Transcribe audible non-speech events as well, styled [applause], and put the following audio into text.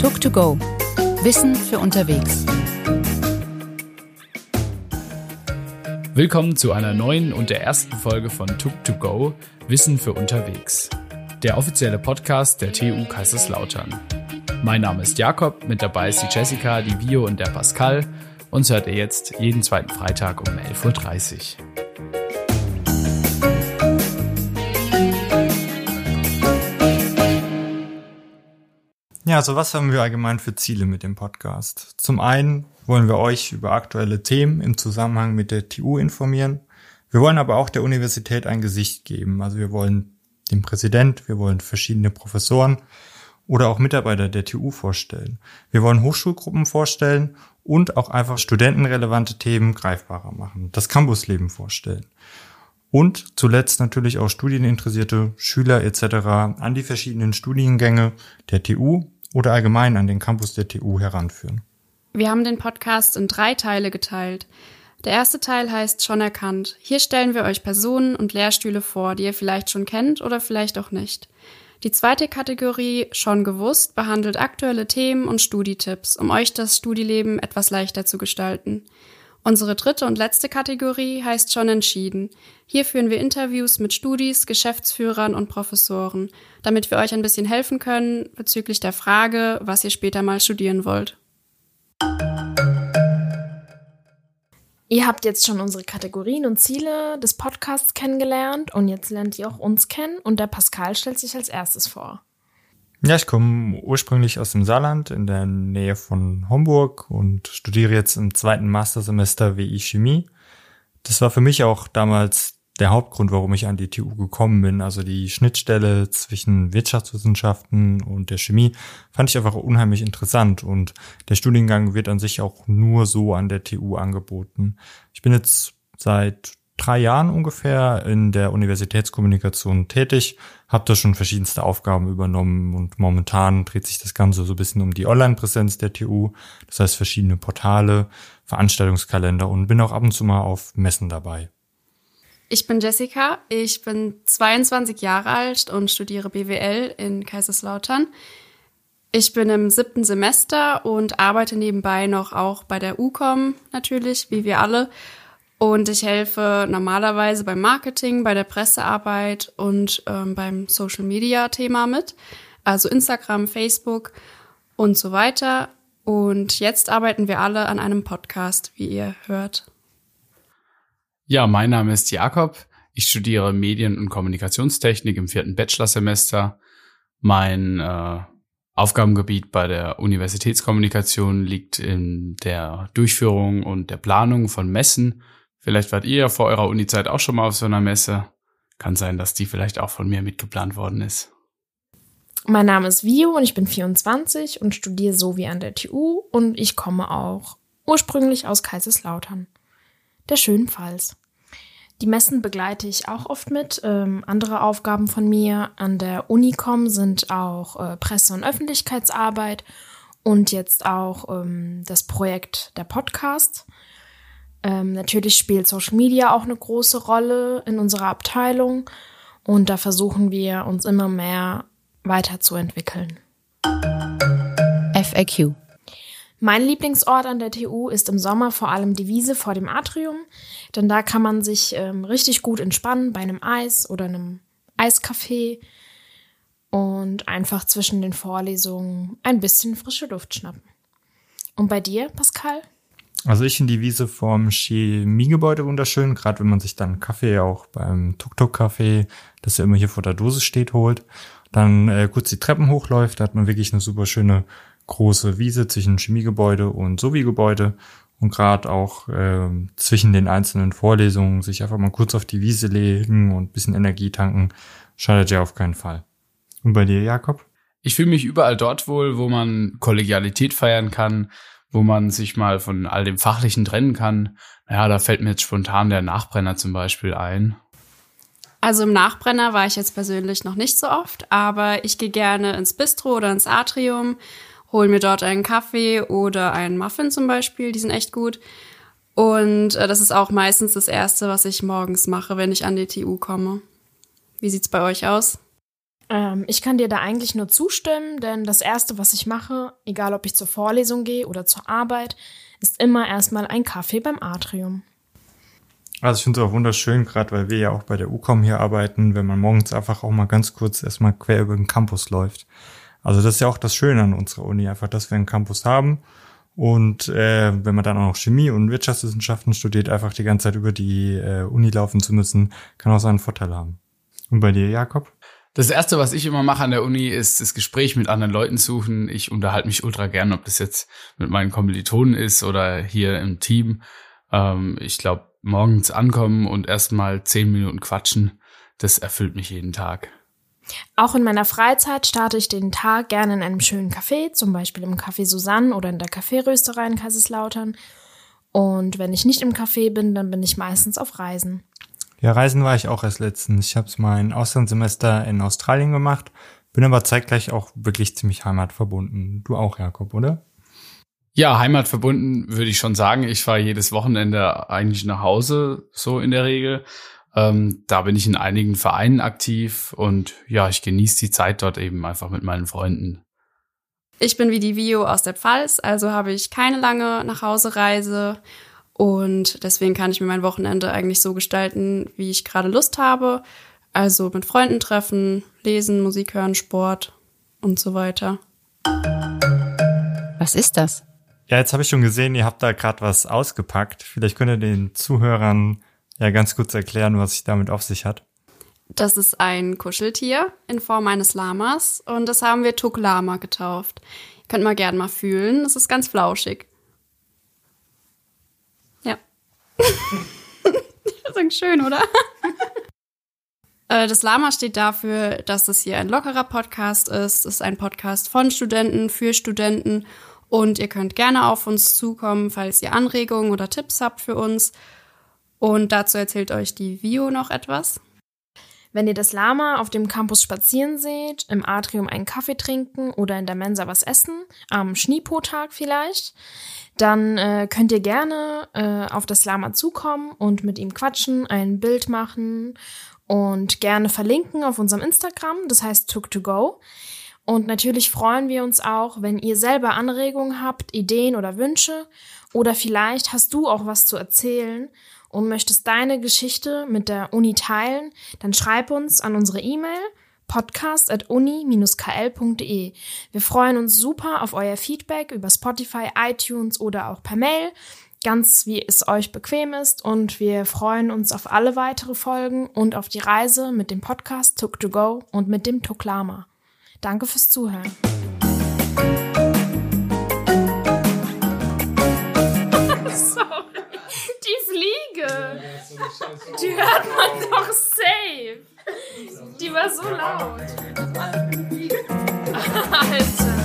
Tuk2Go. Wissen für unterwegs. Willkommen zu einer neuen und der ersten Folge von Tuk2Go. Wissen für unterwegs. Der offizielle Podcast der TU Kaiserslautern. Mein Name ist Jakob, mit dabei ist die Jessica, die Vio und der Pascal. Uns hört ihr jetzt jeden zweiten Freitag um 11.30 Uhr. Ja, also was haben wir allgemein für Ziele mit dem Podcast? Zum einen wollen wir euch über aktuelle Themen im Zusammenhang mit der TU informieren. Wir wollen aber auch der Universität ein Gesicht geben. Also wir wollen den Präsident, wir wollen verschiedene Professoren oder auch Mitarbeiter der TU vorstellen. Wir wollen Hochschulgruppen vorstellen und auch einfach studentenrelevante Themen greifbarer machen, das Campusleben vorstellen. Und zuletzt natürlich auch studieninteressierte Schüler etc. an die verschiedenen Studiengänge der TU oder allgemein an den Campus der TU heranführen. Wir haben den Podcast in drei Teile geteilt. Der erste Teil heißt Schon erkannt. Hier stellen wir euch Personen und Lehrstühle vor, die ihr vielleicht schon kennt oder vielleicht auch nicht. Die zweite Kategorie, schon gewusst, behandelt aktuelle Themen und Studietipps, um euch das Studieleben etwas leichter zu gestalten. Unsere dritte und letzte Kategorie heißt schon entschieden. Hier führen wir Interviews mit Studis, Geschäftsführern und Professoren, damit wir euch ein bisschen helfen können bezüglich der Frage, was ihr später mal studieren wollt. Ihr habt jetzt schon unsere Kategorien und Ziele des Podcasts kennengelernt und jetzt lernt ihr auch uns kennen und der Pascal stellt sich als erstes vor. Ja, ich komme ursprünglich aus dem Saarland in der Nähe von Homburg und studiere jetzt im zweiten Mastersemester WI Chemie. Das war für mich auch damals der Hauptgrund, warum ich an die TU gekommen bin. Also die Schnittstelle zwischen Wirtschaftswissenschaften und der Chemie fand ich einfach unheimlich interessant und der Studiengang wird an sich auch nur so an der TU angeboten. Ich bin jetzt seit drei Jahren ungefähr in der Universitätskommunikation tätig, habe da schon verschiedenste Aufgaben übernommen und momentan dreht sich das Ganze so ein bisschen um die Online-Präsenz der TU, das heißt verschiedene Portale, Veranstaltungskalender und bin auch ab und zu mal auf Messen dabei. Ich bin Jessica, ich bin 22 Jahre alt und studiere BWL in Kaiserslautern. Ich bin im siebten Semester und arbeite nebenbei noch auch bei der UCOM natürlich, wie wir alle, und ich helfe normalerweise beim Marketing, bei der Pressearbeit und ähm, beim Social Media Thema mit. Also Instagram, Facebook und so weiter. Und jetzt arbeiten wir alle an einem Podcast, wie ihr hört. Ja, mein Name ist Jakob. Ich studiere Medien- und Kommunikationstechnik im vierten Bachelorsemester. Mein äh, Aufgabengebiet bei der Universitätskommunikation liegt in der Durchführung und der Planung von Messen Vielleicht wart ihr ja vor eurer Uni-Zeit auch schon mal auf so einer Messe. Kann sein, dass die vielleicht auch von mir mitgeplant worden ist. Mein Name ist Vio und ich bin 24 und studiere so wie an der TU und ich komme auch ursprünglich aus Kaiserslautern, der schönen Pfalz. Die Messen begleite ich auch oft mit. Ähm, andere Aufgaben von mir an der Unicom sind auch äh, Presse- und Öffentlichkeitsarbeit und jetzt auch ähm, das Projekt der Podcast. Ähm, natürlich spielt Social Media auch eine große Rolle in unserer Abteilung und da versuchen wir uns immer mehr weiterzuentwickeln. FAQ. Mein Lieblingsort an der TU ist im Sommer vor allem die Wiese vor dem Atrium, denn da kann man sich ähm, richtig gut entspannen bei einem Eis oder einem Eiscafé und einfach zwischen den Vorlesungen ein bisschen frische Luft schnappen. Und bei dir, Pascal? Also ich finde die Wiese vorm Chemiegebäude wunderschön, gerade wenn man sich dann Kaffee auch beim Tuk-Tuk-Café, das ja immer hier vor der Dose steht, holt. Dann äh, kurz die Treppen hochläuft, da hat man wirklich eine super schöne große Wiese zwischen Chemiegebäude und Sovi-Gebäude. Und gerade auch äh, zwischen den einzelnen Vorlesungen sich einfach mal kurz auf die Wiese legen und bisschen Energie tanken, schadet ja auf keinen Fall. Und bei dir, Jakob? Ich fühle mich überall dort wohl, wo man Kollegialität feiern kann, wo man sich mal von all dem Fachlichen trennen kann. Naja, da fällt mir jetzt spontan der Nachbrenner zum Beispiel ein. Also im Nachbrenner war ich jetzt persönlich noch nicht so oft, aber ich gehe gerne ins Bistro oder ins Atrium, hole mir dort einen Kaffee oder einen Muffin zum Beispiel, die sind echt gut. Und äh, das ist auch meistens das Erste, was ich morgens mache, wenn ich an die TU komme. Wie sieht's bei euch aus? Ähm, ich kann dir da eigentlich nur zustimmen, denn das Erste, was ich mache, egal ob ich zur Vorlesung gehe oder zur Arbeit, ist immer erstmal ein Kaffee beim Atrium. Also ich finde es auch wunderschön, gerade weil wir ja auch bei der UCOM hier arbeiten, wenn man morgens einfach auch mal ganz kurz erstmal quer über den Campus läuft. Also das ist ja auch das Schöne an unserer Uni, einfach, dass wir einen Campus haben. Und äh, wenn man dann auch noch Chemie und Wirtschaftswissenschaften studiert, einfach die ganze Zeit über die äh, Uni laufen zu müssen, kann auch seinen Vorteil haben. Und bei dir, Jakob? Das erste, was ich immer mache an der Uni, ist das Gespräch mit anderen Leuten suchen. Ich unterhalte mich ultra gern, ob das jetzt mit meinen Kommilitonen ist oder hier im Team. Ähm, ich glaube, morgens ankommen und erstmal zehn Minuten quatschen, das erfüllt mich jeden Tag. Auch in meiner Freizeit starte ich den Tag gerne in einem schönen Café, zum Beispiel im Café Susanne oder in der Kaffeerösterei in Kaiserslautern. Und wenn ich nicht im Café bin, dann bin ich meistens auf Reisen. Ja, Reisen war ich auch erst letztens. Ich habe mein Auslandssemester in Australien gemacht, bin aber zeitgleich auch wirklich ziemlich heimatverbunden. Du auch, Jakob, oder? Ja, heimatverbunden würde ich schon sagen. Ich fahre jedes Wochenende eigentlich nach Hause, so in der Regel. Ähm, da bin ich in einigen Vereinen aktiv und ja, ich genieße die Zeit dort eben einfach mit meinen Freunden. Ich bin wie die Vio aus der Pfalz, also habe ich keine lange Nachhausereise und deswegen kann ich mir mein Wochenende eigentlich so gestalten, wie ich gerade Lust habe. Also mit Freunden treffen, lesen, Musik hören, Sport und so weiter. Was ist das? Ja, jetzt habe ich schon gesehen, ihr habt da gerade was ausgepackt. Vielleicht könnt ihr den Zuhörern ja ganz kurz erklären, was sich damit auf sich hat. Das ist ein Kuscheltier in Form eines Lamas und das haben wir Tuk Lama getauft. Ihr könnt mal gerne mal fühlen, das ist ganz flauschig. [laughs] das ist schön, oder? [laughs] Äh, das Lama steht dafür, dass es hier ein lockerer Podcast ist. Es ist ein Podcast von Studenten für Studenten. Und ihr könnt gerne auf uns zukommen, falls ihr Anregungen oder Tipps habt für uns. Und dazu erzählt euch die Vio noch etwas. Wenn ihr das Lama auf dem Campus spazieren seht, im Atrium einen Kaffee trinken oder in der Mensa was essen, am Schneepotag vielleicht, dann äh, könnt ihr gerne äh, auf das Lama zukommen und mit ihm quatschen, ein Bild machen und gerne verlinken auf unserem Instagram, das heißt Took2Go. Und natürlich freuen wir uns auch, wenn ihr selber Anregungen habt, Ideen oder Wünsche oder vielleicht hast du auch was zu erzählen und möchtest deine Geschichte mit der Uni teilen, dann schreib uns an unsere E-Mail podcast.uni-kl.de. Wir freuen uns super auf euer Feedback über Spotify, iTunes oder auch per Mail, ganz wie es euch bequem ist und wir freuen uns auf alle weitere Folgen und auf die Reise mit dem Podcast Took to Go und mit dem Tuklama. Danke fürs Zuhören. Mucke. Die hört man doch safe. Die war so laut. [laughs] Alter.